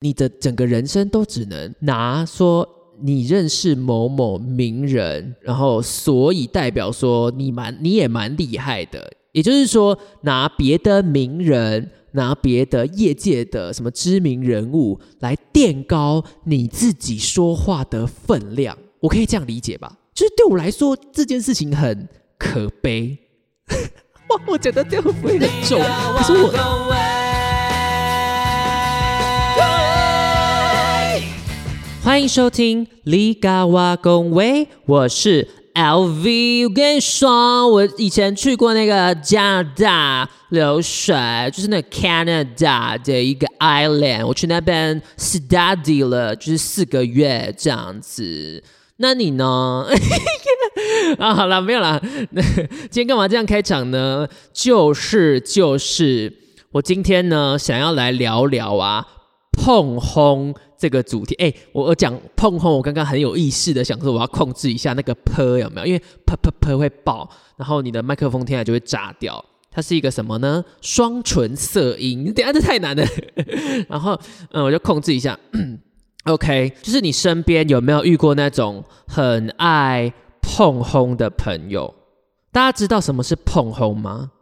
你的整个人生都只能拿说你认识某某名人，然后所以代表说你蛮你也蛮厉害的，也就是说拿别的名人。拿别的业界的什么知名人物来垫高你自己说话的分量，我可以这样理解吧？就是对我来说这件事情很可悲。哇，我觉得这样不会很重，可是我。欢迎收听李嘎瓦公威，我是。L V，我跟你说，我以前去过那个加拿大流水，就是那 Canada 的一个 island，我去那边 study 了，就是四个月这样子。那你呢？啊，好了，没有了。那 今天干嘛这样开场呢？就是就是，我今天呢想要来聊聊啊，碰轰。这个主题，哎，我我讲碰轰，我刚刚很有意识的想说，我要控制一下那个喷有没有？因为喷喷喷会爆，然后你的麦克风听起来就会炸掉。它是一个什么呢？双唇色音，等下这太难了。然后，嗯，我就控制一下。OK，就是你身边有没有遇过那种很爱碰轰的朋友？大家知道什么是碰轰吗？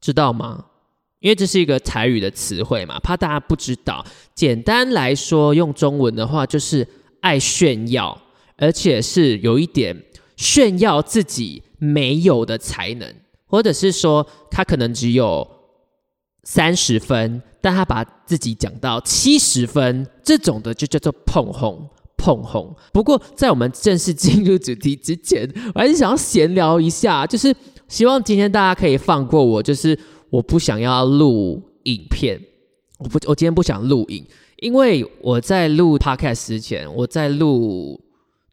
知道吗？因为这是一个台语的词汇嘛，怕大家不知道。简单来说，用中文的话就是爱炫耀，而且是有一点炫耀自己没有的才能，或者是说他可能只有三十分，但他把自己讲到七十分，这种的就叫做碰红碰红。不过在我们正式进入主题之前，我还是想要闲聊一下，就是希望今天大家可以放过我，就是。我不想要录影片，我不，我今天不想录影，因为我在录 podcast 之前，我在录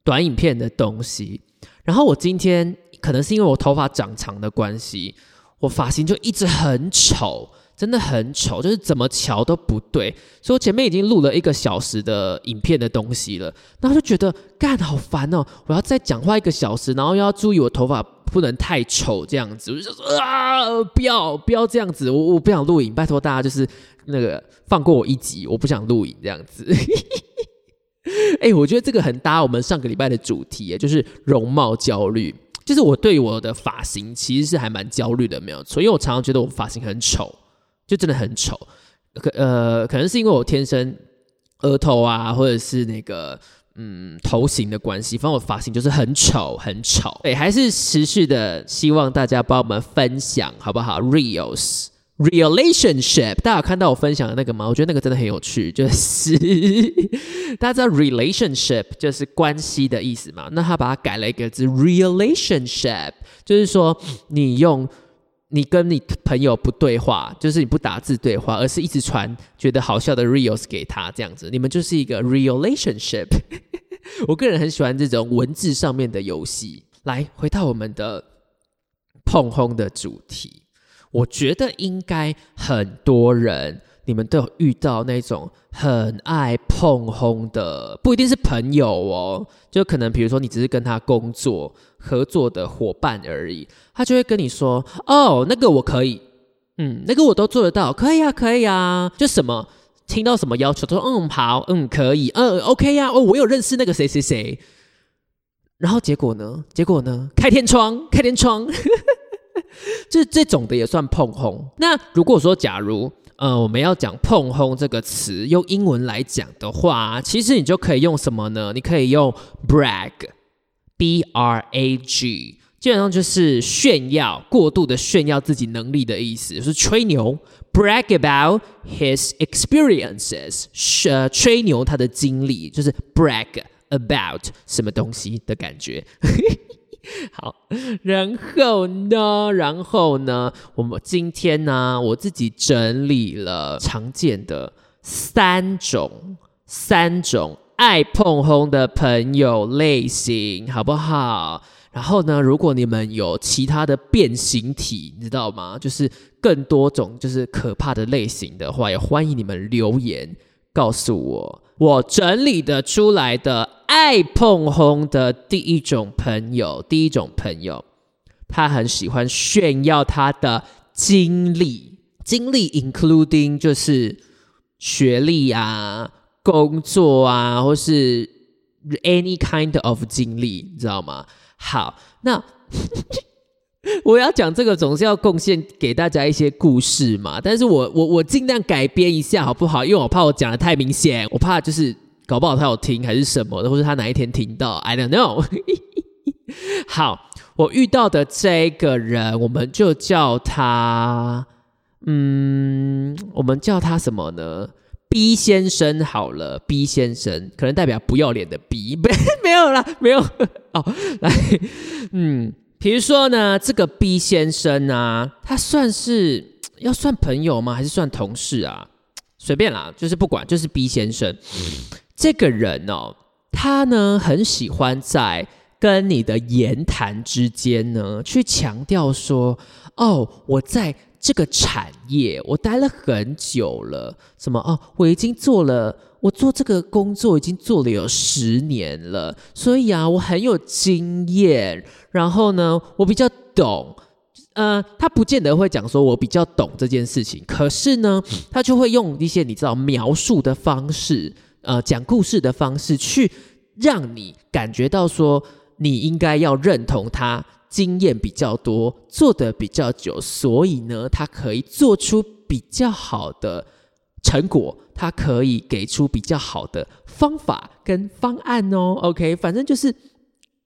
短影片的东西。然后我今天可能是因为我头发长长的关系，我发型就一直很丑，真的很丑，就是怎么瞧都不对。所以我前面已经录了一个小时的影片的东西了，然后就觉得干好烦哦，我要再讲话一个小时，然后又要注意我头发。不能太丑这样子，我就说啊，不要不要这样子，我我不想录影，拜托大家就是那个放过我一集，我不想录影这样子。哎，我觉得这个很搭我们上个礼拜的主题，就是容貌焦虑。就是我对我的发型其实是还蛮焦虑的，没有错，因为我常常觉得我发型很丑，就真的很丑。可呃，可能是因为我天生额头啊，或者是那个。嗯，头型的关系，反正我发型就是很丑，很丑。对，还是持续的希望大家帮我们分享，好不好？Reels relationship，大家有看到我分享的那个吗？我觉得那个真的很有趣，就是 大家知道 relationship 就是关系的意思嘛？那他把它改了一个字 relationship，就是说你用。你跟你朋友不对话，就是你不打字对话，而是一直传觉得好笑的 reels 给他，这样子，你们就是一个 relationship。我个人很喜欢这种文字上面的游戏。来，回到我们的碰轰的主题，我觉得应该很多人。你们都有遇到那种很爱碰轰的，不一定是朋友哦，就可能比如说你只是跟他工作合作的伙伴而已，他就会跟你说：“哦，那个我可以，嗯，那个我都做得到，可以啊，可以啊。”就什么听到什么要求，说：“嗯，好，嗯，可以，嗯，OK 呀，哦，我有认识那个谁谁谁。”然后结果呢？结果呢？开天窗，开天窗，这这种的也算碰红。那如果说假如。呃，我们要讲“碰轰”这个词，用英文来讲的话，其实你就可以用什么呢？你可以用 “brag”，b r a g，基本上就是炫耀、过度的炫耀自己能力的意思，就是吹牛，brag about his experiences，呃，吹牛他的经历，就是 brag about 什么东西的感觉。好，然后呢？然后呢？我们今天呢，我自己整理了常见的三种、三种爱碰轰的朋友类型，好不好？然后呢，如果你们有其他的变形体，你知道吗？就是更多种，就是可怕的类型的话，也欢迎你们留言告诉我。我整理的出来的爱碰轰的第一种朋友，第一种朋友，他很喜欢炫耀他的经历，经历 including 就是学历啊、工作啊，或是 any kind of 经历，你知道吗？好，那 我要讲这个，总是要贡献给大家一些故事嘛。但是我我我尽量改编一下，好不好？因为我怕我讲的太明显，我怕就是搞不好他有听还是什么的，或者他哪一天听到，I don't know。好，我遇到的这个人，我们就叫他，嗯，我们叫他什么呢？B 先生好了，B 先生可能代表不要脸的 B，没没有啦，没有 哦，来，嗯，比如说呢，这个 B 先生啊，他算是要算朋友吗？还是算同事啊？随便啦，就是不管，就是 B 先生这个人哦，他呢很喜欢在。跟你的言谈之间呢，去强调说，哦，我在这个产业我待了很久了，什么哦，我已经做了，我做这个工作已经做了有十年了，所以啊，我很有经验，然后呢，我比较懂，呃，他不见得会讲说我比较懂这件事情，可是呢，他就会用一些你知道描述的方式，呃，讲故事的方式去让你感觉到说。你应该要认同他经验比较多，做的比较久，所以呢，他可以做出比较好的成果，他可以给出比较好的方法跟方案哦。OK，反正就是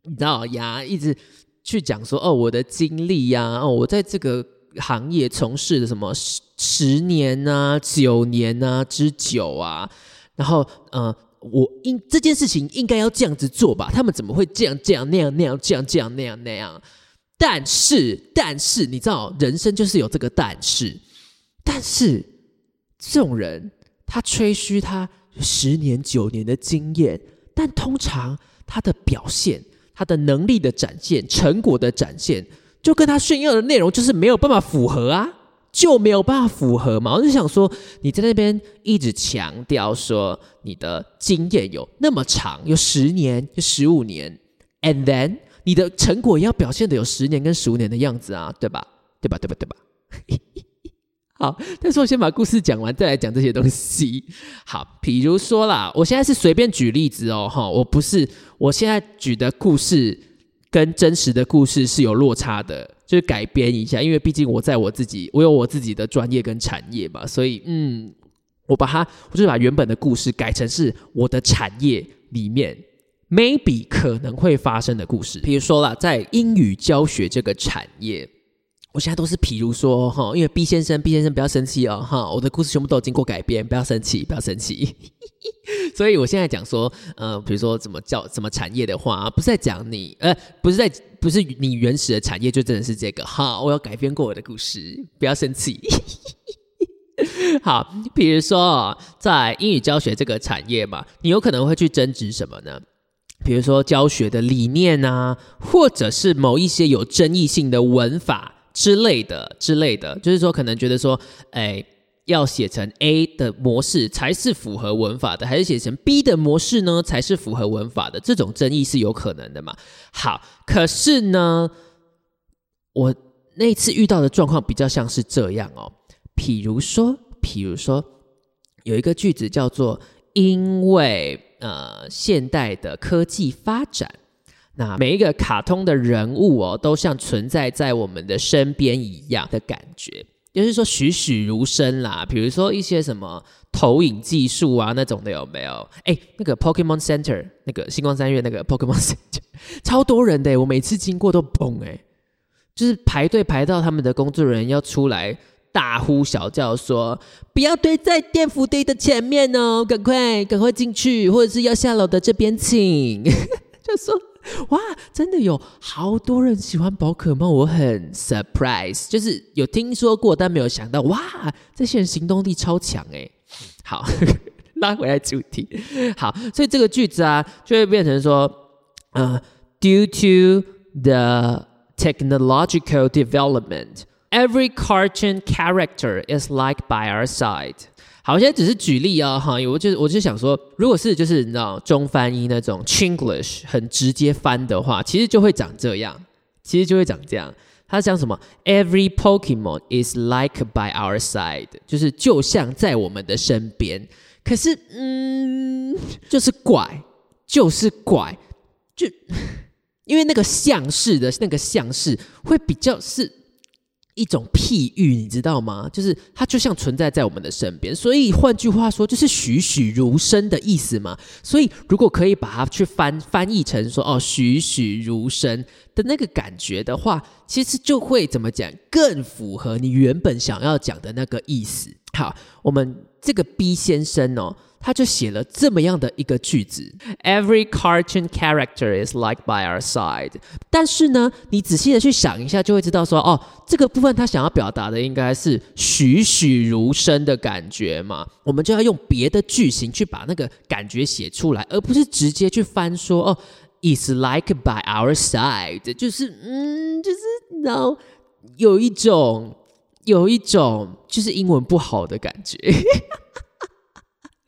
你知道呀，一直去讲说哦，我的经历呀，哦，我在这个行业从事的什么十十年啊、九年啊之久啊，然后嗯。我应这件事情应该要这样子做吧？他们怎么会这样这样那样那样这样这样那样那样？但是但是你知道，人生就是有这个但是，但是这种人他吹嘘他十年九年的经验，但通常他的表现、他的能力的展现、成果的展现，就跟他炫耀的内容就是没有办法符合啊。就没有办法符合嘛？我就想说，你在那边一直强调说你的经验有那么长，有十年、有十五年，and then 你的成果要表现的有十年跟十五年的样子啊，对吧？对吧？对吧？对吧？嘿嘿 好，但是我先把故事讲完，再来讲这些东西。好，比如说啦，我现在是随便举例子哦，哈，我不是，我现在举的故事跟真实的故事是有落差的。就是改编一下，因为毕竟我在我自己，我有我自己的专业跟产业嘛，所以嗯，我把它，我就把原本的故事改成是我的产业里面 maybe 可能会发生的故事。比如说啦，在英语教学这个产业。我现在都是，譬如说哈，因为 B 先生，B 先生不要生气哦哈，我的故事全部都有经过改编，不要生气，不要生气。所以我现在讲说，呃，比如说怎么叫什么产业的话，不是在讲你，呃，不是在，不是你原始的产业，就真的是这个哈。我要改编过我的故事，不要生气。好，比如说在英语教学这个产业嘛，你有可能会去争执什么呢？比如说教学的理念啊，或者是某一些有争议性的文法。之类的之类的，就是说可能觉得说，哎，要写成 A 的模式才是符合文法的，还是写成 B 的模式呢才是符合文法的？这种争议是有可能的嘛？好，可是呢，我那次遇到的状况比较像是这样哦，譬如说，譬如说，有一个句子叫做“因为呃现代的科技发展”。那每一个卡通的人物哦，都像存在在我们的身边一样的感觉，就是说栩栩如生啦。比如说一些什么投影技术啊那种的有没有？哎，那个 Pokemon Center，那个星光三月那个 Pokemon Center，超多人的，我每次经过都嘣哎，就是排队排到他们的工作人员要出来大呼小叫说，不要堆在电扶梯的前面哦，赶快赶快进去，或者是要下楼的这边请，就说。哇，真的有好多人喜欢宝可梦，我很 surprise，就是有听说过，但没有想到，哇，这些人行动力超强哎。好，拉回来主题，好，所以这个句子啊，就会变成说，呃，due to the technological development, every cartoon character is like by our side. 好，我现在只是举例啊，哈，我就我就想说，如果是就是你知道中翻译那种 Chinglish 很直接翻的话，其实就会长这样，其实就会长这样。他讲什么？Every Pokemon is like by our side，就是就像在我们的身边。可是，嗯，就是怪，就是怪，就 因为那个像是的那个像是会比较是。一种譬喻，你知道吗？就是它就像存在在我们的身边，所以换句话说，就是栩栩如生的意思嘛。所以如果可以把它去翻翻译成说哦栩栩如生的那个感觉的话，其实就会怎么讲，更符合你原本想要讲的那个意思。好，我们这个 B 先生哦。他就写了这么样的一个句子：Every cartoon character is like by our side。但是呢，你仔细的去想一下，就会知道说，哦，这个部分他想要表达的应该是栩栩如生的感觉嘛。我们就要用别的句型去把那个感觉写出来，而不是直接去翻说，哦，is like by our side，就是嗯，就是然后有一种有一种就是英文不好的感觉。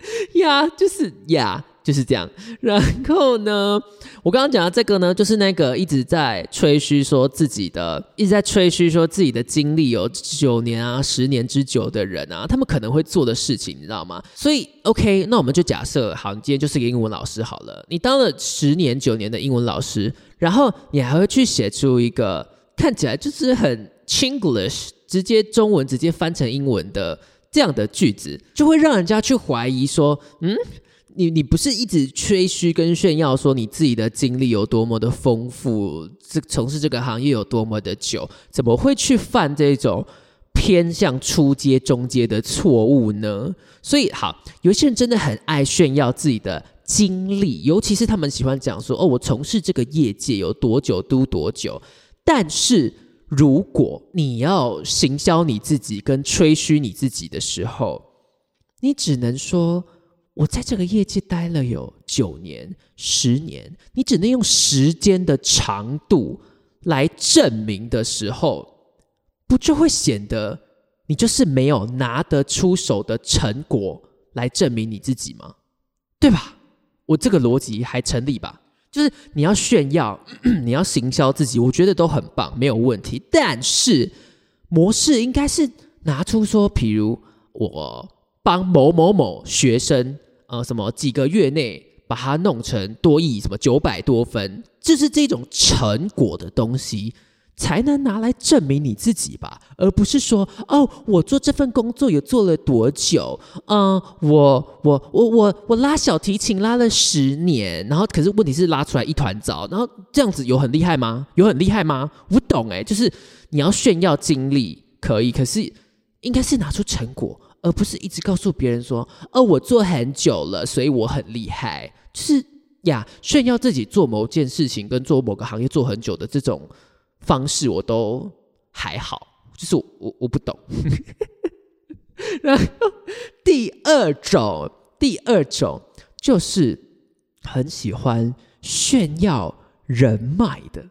呀，就是呀，就是这样。然后呢，我刚刚讲的这个呢，就是那个一直在吹嘘说自己的，一直在吹嘘说自己的经历有九年啊、十年之久的人啊，他们可能会做的事情，你知道吗？所以，OK，那我们就假设，好，你今天就是个英文老师好了。你当了十年、九年的英文老师，然后你还会去写出一个看起来就是很 Chinglish，直接中文直接翻成英文的。这样的句子就会让人家去怀疑说，嗯，你你不是一直吹嘘跟炫耀说你自己的经历有多么的丰富，这从事这个行业有多么的久，怎么会去犯这种偏向初阶、中阶的错误呢？所以，好，有一些人真的很爱炫耀自己的经历，尤其是他们喜欢讲说，哦，我从事这个业界有多久都多久，但是。如果你要行销你自己跟吹嘘你自己的时候，你只能说我在这个业界待了有九年、十年，你只能用时间的长度来证明的时候，不就会显得你就是没有拿得出手的成果来证明你自己吗？对吧？我这个逻辑还成立吧？就是你要炫耀，你要行销自己，我觉得都很棒，没有问题。但是模式应该是拿出说，比如我帮某某某学生，呃，什么几个月内把它弄成多亿，什么九百多分，就是这种成果的东西。才能拿来证明你自己吧，而不是说哦，我做这份工作有做了多久？嗯，我我我我我拉小提琴拉了十年，然后可是问题是拉出来一团糟，然后这样子有很厉害吗？有很厉害吗？不懂哎，就是你要炫耀经历可以，可是应该是拿出成果，而不是一直告诉别人说哦，我做很久了，所以我很厉害。就是呀，炫耀自己做某件事情跟做某个行业做很久的这种。方式我都还好，就是我我不懂。然后第二种，第二种就是很喜欢炫耀人脉的。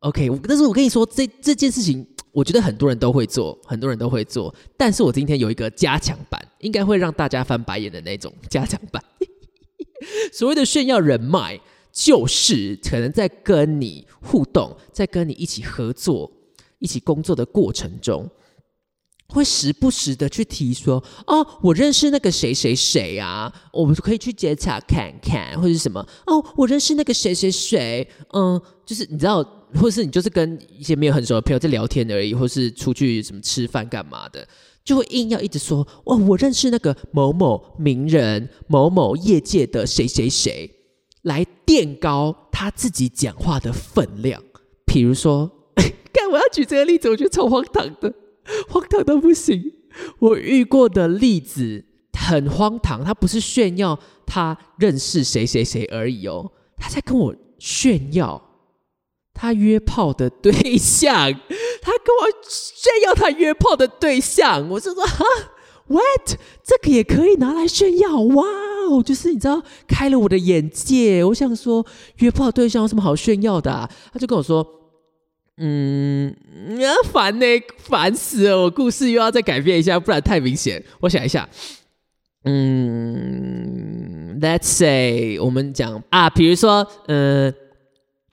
OK，但是我跟你说，这这件事情，我觉得很多人都会做，很多人都会做。但是我今天有一个加强版，应该会让大家翻白眼的那种加强版。所谓的炫耀人脉。就是可能在跟你互动，在跟你一起合作、一起工作的过程中，会时不时的去提说：“哦，我认识那个谁谁谁啊，我们可以去接洽看看，或者什么哦，我认识那个谁谁谁，嗯，就是你知道，或者是你就是跟一些没有很熟的朋友在聊天而已，或是出去什么吃饭干嘛的，就会硬要一直说：哦，我认识那个某某名人、某某业界的谁谁谁。”来垫高他自己讲话的分量，比如说，看我要举这个例子，我觉得超荒唐的，荒唐到不行。我遇过的例子很荒唐，他不是炫耀他认识谁谁谁而已哦，他在跟我炫耀他约炮的对象，他跟我炫耀他约炮的对象，我就说哈。What？这个也可以拿来炫耀？哇哦，就是你知道，开了我的眼界。我想说，约炮对象有什么好炫耀的啊？他就跟我说：“嗯，啊，烦呢，烦死了！我故事又要再改变一下，不然太明显。我想一下，嗯，Let's say 我们讲啊，比如说，嗯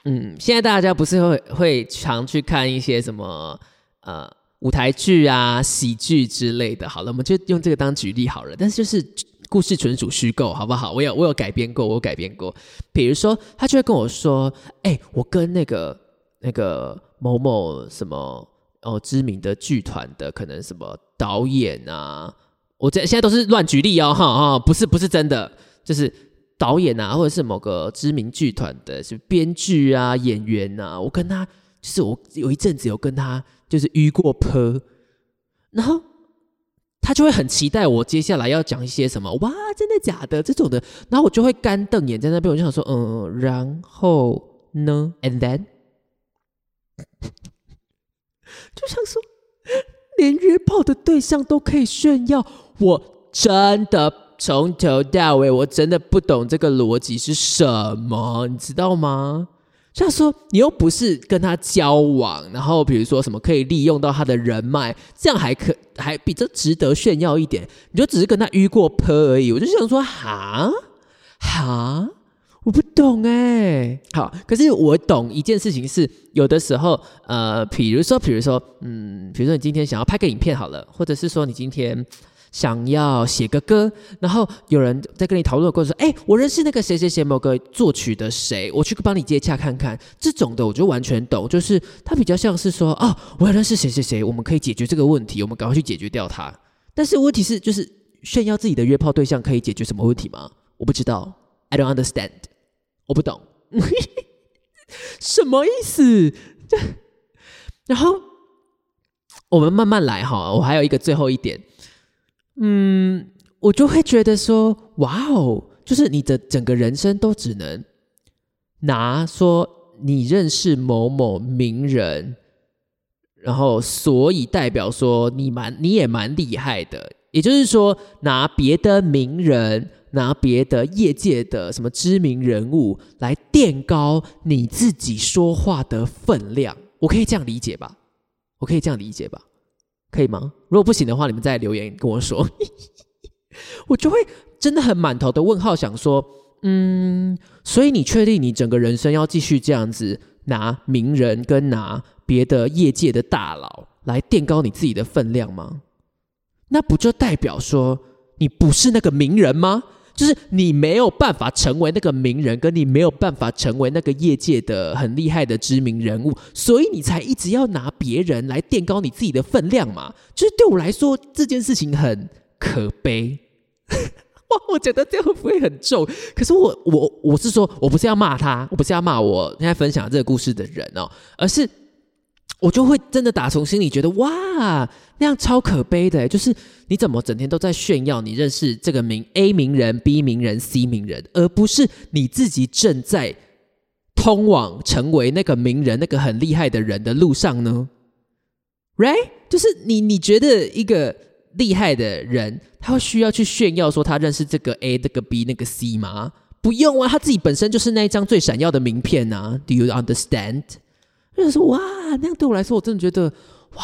嗯，现在大家不是会会常去看一些什么呃。”舞台剧啊、喜剧之类的，好了，我们就用这个当举例好了。但是就是故事纯属虚构，好不好？我有我有改编过，我有改编过。比如说，他就会跟我说：“哎，我跟那个那个某某什么哦知名的剧团的可能什么导演啊，我这现在都是乱举例哦，哈哈，不是不是真的，就是导演啊，或者是某个知名剧团的是编剧啊、演员啊，我跟他就是我有一阵子有跟他就是遇过坡，然后。”他就会很期待我接下来要讲一些什么哇，真的假的这种的，然后我就会干瞪眼在那边，我就想说，嗯，然后呢？And then，就想说，连约炮的对象都可以炫耀，我真的从头到尾我真的不懂这个逻辑是什么，你知道吗？像说，你又不是跟他交往，然后比如说什么可以利用到他的人脉，这样还可还比较值得炫耀一点。你就只是跟他遇过坡而已，我就想说，哈哈，我不懂哎。好，可是我懂一件事情是，有的时候，呃，比如说，比如说，嗯，比如说你今天想要拍个影片好了，或者是说你今天。想要写个歌，然后有人在跟你讨论的过程说：“哎，我认识那个谁谁谁某个作曲的谁，我去帮你接洽看看。”这种的我就完全懂，就是他比较像是说：“哦，我要认识谁谁谁，我们可以解决这个问题，我们赶快去解决掉它。”但是问题是，就是炫耀自己的约炮对象可以解决什么问题吗？我不知道，I don't understand，我不懂，什么意思？然后我们慢慢来哈，我还有一个最后一点。嗯，我就会觉得说，哇哦，就是你的整个人生都只能拿说你认识某某名人，然后所以代表说你蛮你也蛮厉害的，也就是说拿别的名人，拿别的业界的什么知名人物来垫高你自己说话的分量，我可以这样理解吧？我可以这样理解吧？可以吗？如果不行的话，你们再留言跟我说，我就会真的很满头的问号，想说，嗯，所以你确定你整个人生要继续这样子拿名人跟拿别的业界的大佬来垫高你自己的分量吗？那不就代表说你不是那个名人吗？就是你没有办法成为那个名人，跟你没有办法成为那个业界的很厉害的知名人物，所以你才一直要拿别人来垫高你自己的分量嘛。就是对我来说，这件事情很可悲。哇，我觉得这样会不会很重？可是我我我是说，我不是要骂他，我不是要骂我现在分享这个故事的人哦，而是。我就会真的打从心里觉得哇，那样超可悲的，就是你怎么整天都在炫耀你认识这个名 A 名人、B 名人、C 名人，而不是你自己正在通往成为那个名人、那个很厉害的人的路上呢？Right？就是你你觉得一个厉害的人，他会需要去炫耀说他认识这个 A、那个 B、那个 C 吗？不用啊，他自己本身就是那一张最闪耀的名片啊。Do you understand？就说哇，那样对我来说，我真的觉得哇，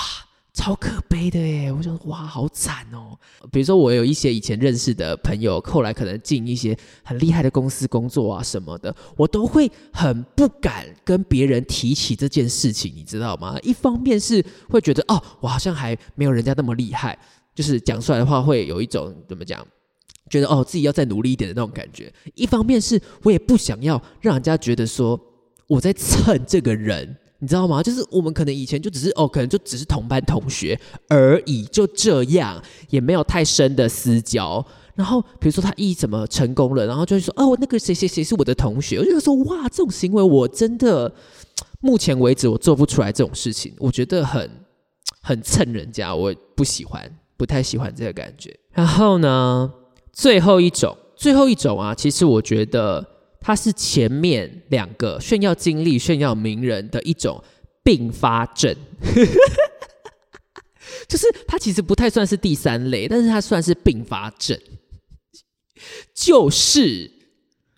超可悲的耶！我想哇，好惨哦。比如说，我有一些以前认识的朋友，后来可能进一些很厉害的公司工作啊什么的，我都会很不敢跟别人提起这件事情，你知道吗？一方面是会觉得哦，我好像还没有人家那么厉害，就是讲出来的话会有一种怎么讲，觉得哦自己要再努力一点的那种感觉。一方面是我也不想要让人家觉得说我在蹭这个人。你知道吗？就是我们可能以前就只是哦，可能就只是同班同学而已，就这样，也没有太深的私交。然后比如说他一怎么成功了，然后就会说哦，那个谁谁谁是我的同学，我就说哇，这种行为我真的目前为止我做不出来这种事情，我觉得很很蹭人家，我不喜欢，不太喜欢这个感觉。然后呢，最后一种，最后一种啊，其实我觉得。它是前面两个炫耀经历、炫耀名人的一种并发症，就是它其实不太算是第三类，但是它算是并发症，就是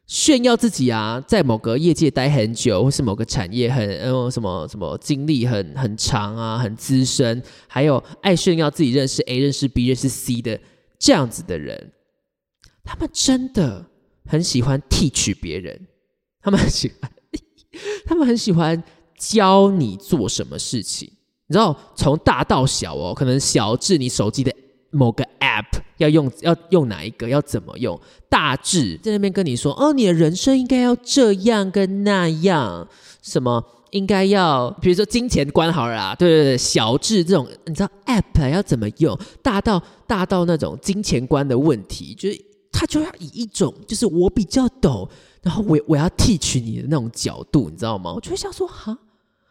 炫耀自己啊，在某个业界待很久，或是某个产业很嗯什么什么经历很很长啊，很资深，还有爱炫耀自己认识 A、认识 B、认识 C 的这样子的人，他们真的。很喜欢替取别人，他们很喜欢，他们很喜欢教你做什么事情。你知道，从大到小哦，可能小至你手机的某个 App 要用要用哪一个，要怎么用，大致在那边跟你说，哦，你的人生应该要这样跟那样，什么应该要，比如说金钱观好了啦，对对对，小智这种，你知道 app 要怎么用，大到大到那种金钱观的问题，就是他就要以一种就是我比较懂，然后我我要 teach 你的那种角度，你知道吗？我就会想说，哈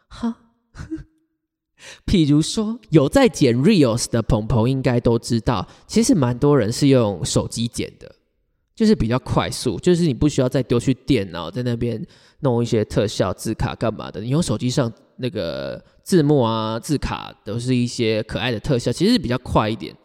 哈。譬如说，有在剪 reels 的朋朋应该都知道，其实蛮多人是用手机剪的，就是比较快速，就是你不需要再丢去电脑在那边弄一些特效、字卡干嘛的，你用手机上那个字幕啊、字卡都是一些可爱的特效，其实是比较快一点。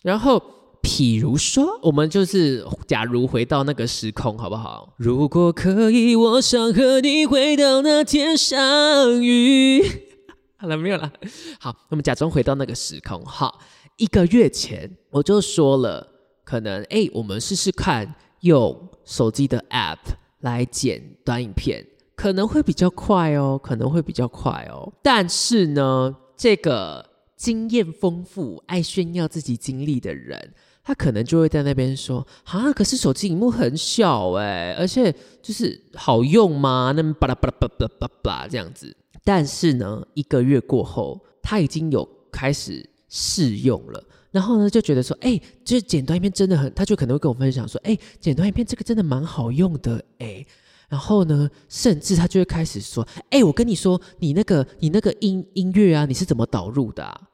然后，譬如说，我们就是假如回到那个时空，好不好？如果可以，我想和你回到那天相遇。好了，没有了。好，我们假装回到那个时空。好，一个月前我就说了，可能哎，我们试试看用手机的 App 来剪短影片，可能会比较快哦，可能会比较快哦。但是呢，这个经验丰富、爱炫耀自己经历的人，他可能就会在那边说：啊，可是手机荧幕很小哎，而且就是好用吗？那巴拉巴拉巴拉巴拉巴这样子。但是呢，一个月过后，他已经有开始试用了，然后呢，就觉得说，哎，就是剪短影片真的很，他就可能会跟我分享说，哎，剪短影片这个真的蛮好用的，哎，然后呢，甚至他就会开始说，哎，我跟你说，你那个你那个音音乐啊，你是怎么导入的啊？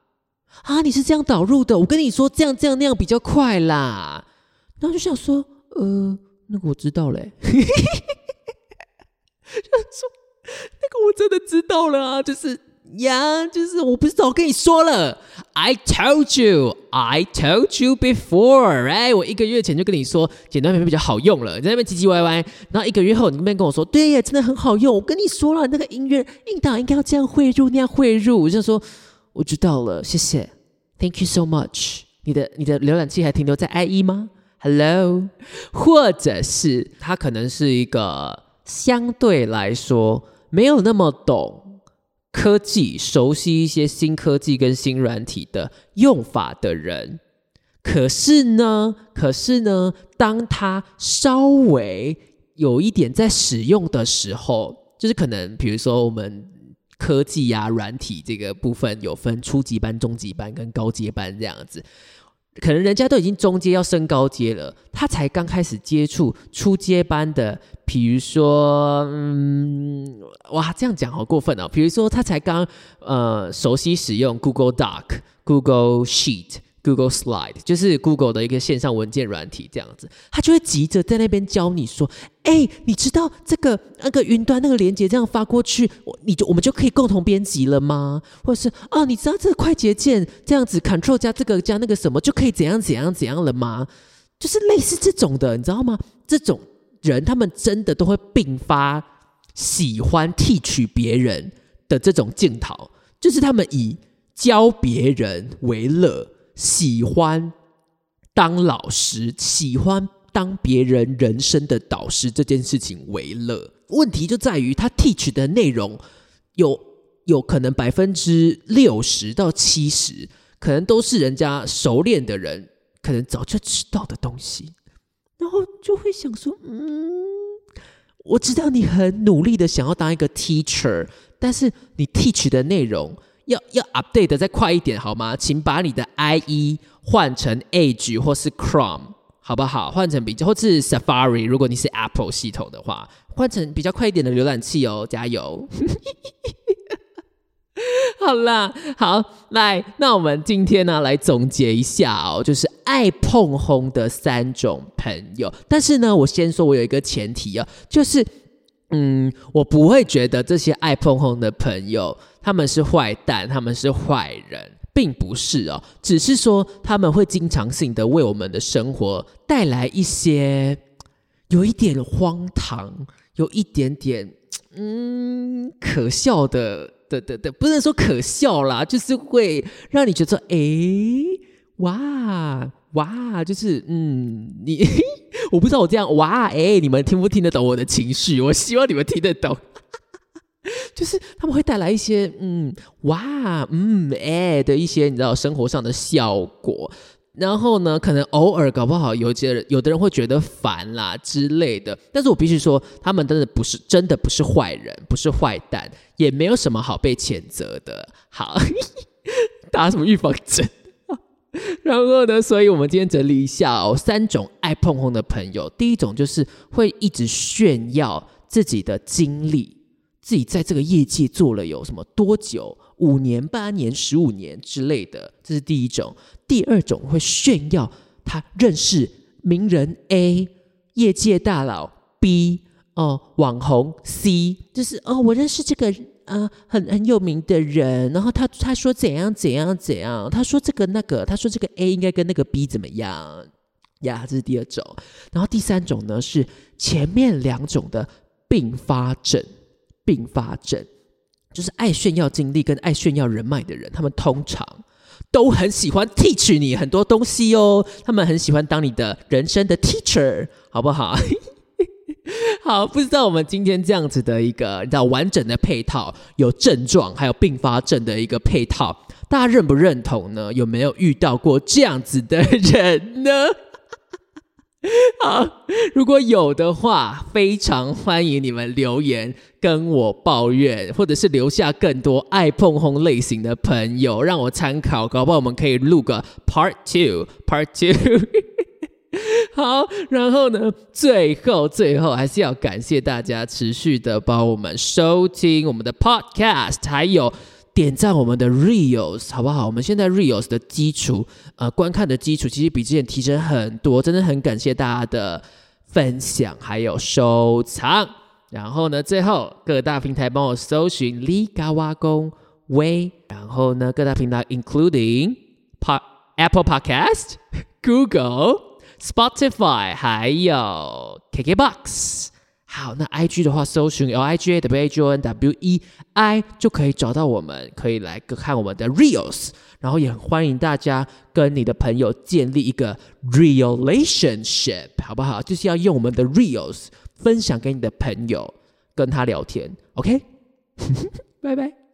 啊，你是这样导入的？我跟你说，这样这样那样比较快啦。然后就想说，呃，那个我知道嘞，就说。那个我真的知道了啊，就是呀，就是我不是早跟你说了，I told you, I told you before，哎，我一个月前就跟你说剪短片比较好用了，你在那边唧唧歪歪，然后一个月后你那边跟我说，对呀，真的很好用，我跟你说了，那个音乐音档应该要这样汇入，那样汇入，我就说我知道了，谢谢，Thank you so much。你的你的浏览器还停留在 IE 吗？Hello，或者是他可能是一个相对来说。没有那么懂科技，熟悉一些新科技跟新软体的用法的人，可是呢，可是呢，当他稍微有一点在使用的时候，就是可能，比如说我们科技呀、软体这个部分有分初级班、中级班跟高阶班这样子。可能人家都已经中阶要升高阶了，他才刚开始接触初阶班的，比如说，嗯，哇，这样讲好过分哦。比如说，他才刚呃熟悉使用 Google Doc、Google Sheet。Google Slide 就是 Google 的一个线上文件软体，这样子，他就会急着在那边教你说：“哎，你知道这个那个云端那个连接这样发过去，我你就我们就可以共同编辑了吗？或者是哦，你知道这个快捷键这样子，Control 加这个加那个什么就可以怎样怎样怎样了吗？就是类似这种的，你知道吗？这种人他们真的都会并发喜欢替取别人的这种镜头，就是他们以教别人为乐。”喜欢当老师，喜欢当别人人生的导师这件事情为乐。问题就在于他 teach 的内容有有可能百分之六十到七十，可能都是人家熟练的人可能早就知道的东西，然后就会想说：嗯，我知道你很努力的想要当一个 teacher，但是你 teach 的内容。要要 update 的再快一点好吗？请把你的 IE 换成 Edge 或是 Chrome 好不好？换成比较或是 Safari，如果你是 Apple 系统的话，换成比较快一点的浏览器哦，加油！好啦，好来，那我们今天呢来总结一下哦，就是爱碰红的三种朋友。但是呢，我先说，我有一个前提啊，就是。嗯，我不会觉得这些爱碰碰的朋友他们是坏蛋，他们是坏人，并不是哦，只是说他们会经常性的为我们的生活带来一些有一点荒唐、有一点点嗯可笑的的的的，不能说可笑啦，就是会让你觉得诶，哇。哇，就是嗯，你 我不知道我这样哇，哎，你们听不听得懂我的情绪？我希望你们听得懂，是他们会带来一些嗯哇嗯哎的一些你知道生活上的效果。然后呢，可能偶尔搞不好有些人有的人会觉得烦啦之类的。但是我必须说，他们真的不是真的不是坏人，不是坏蛋，也没有什么好被谴责的。好，打什么预防针？然后呢，所以我们今天整理一下哦，三种爱碰碰的朋友。第一种就是会一直炫耀自己的经历。自己在这个业界做了有什么多久？五年、八年、十五年之类的，这是第一种。第二种会炫耀他认识名人 A、业界大佬 B、哦网红 C，就是哦我认识这个呃很很有名的人，然后他他说怎样怎样怎样，他说这个那个，他说这个 A 应该跟那个 B 怎么样呀？这是第二种。然后第三种呢是前面两种的并发症。并发症就是爱炫耀经历跟爱炫耀人脉的人，他们通常都很喜欢 teach 你很多东西哦。他们很喜欢当你的人生的 teacher，好不好？好，不知道我们今天这样子的一个你知道完整的配套，有症状还有并发症的一个配套，大家认不认同呢？有没有遇到过这样子的人呢？好，如果有的话，非常欢迎你们留言跟我抱怨，或者是留下更多爱碰轰类型的朋友让我参考，搞不好我们可以录个 Part Two，Part Two。好，然后呢，最后最后还是要感谢大家持续的帮我们收听我们的 Podcast，还有。点赞我们的 reels 好不好？我们现在 reels 的基础，呃，观看的基础其实比之前提升很多，真的很感谢大家的分享还有收藏。然后呢，最后各大平台帮我搜寻 Li Ga Wa Gong Wei，然后呢，各大平台 including Apple Podcast、Google、Spotify 还有 KKBox。好，那 I G 的话，搜寻 L I G A W A G O N W E I 就可以找到我们，可以来看我们的 Reels，然后也很欢迎大家跟你的朋友建立一个 relationship，好不好？就是要用我们的 Reels 分享给你的朋友，跟他聊天，OK？拜拜。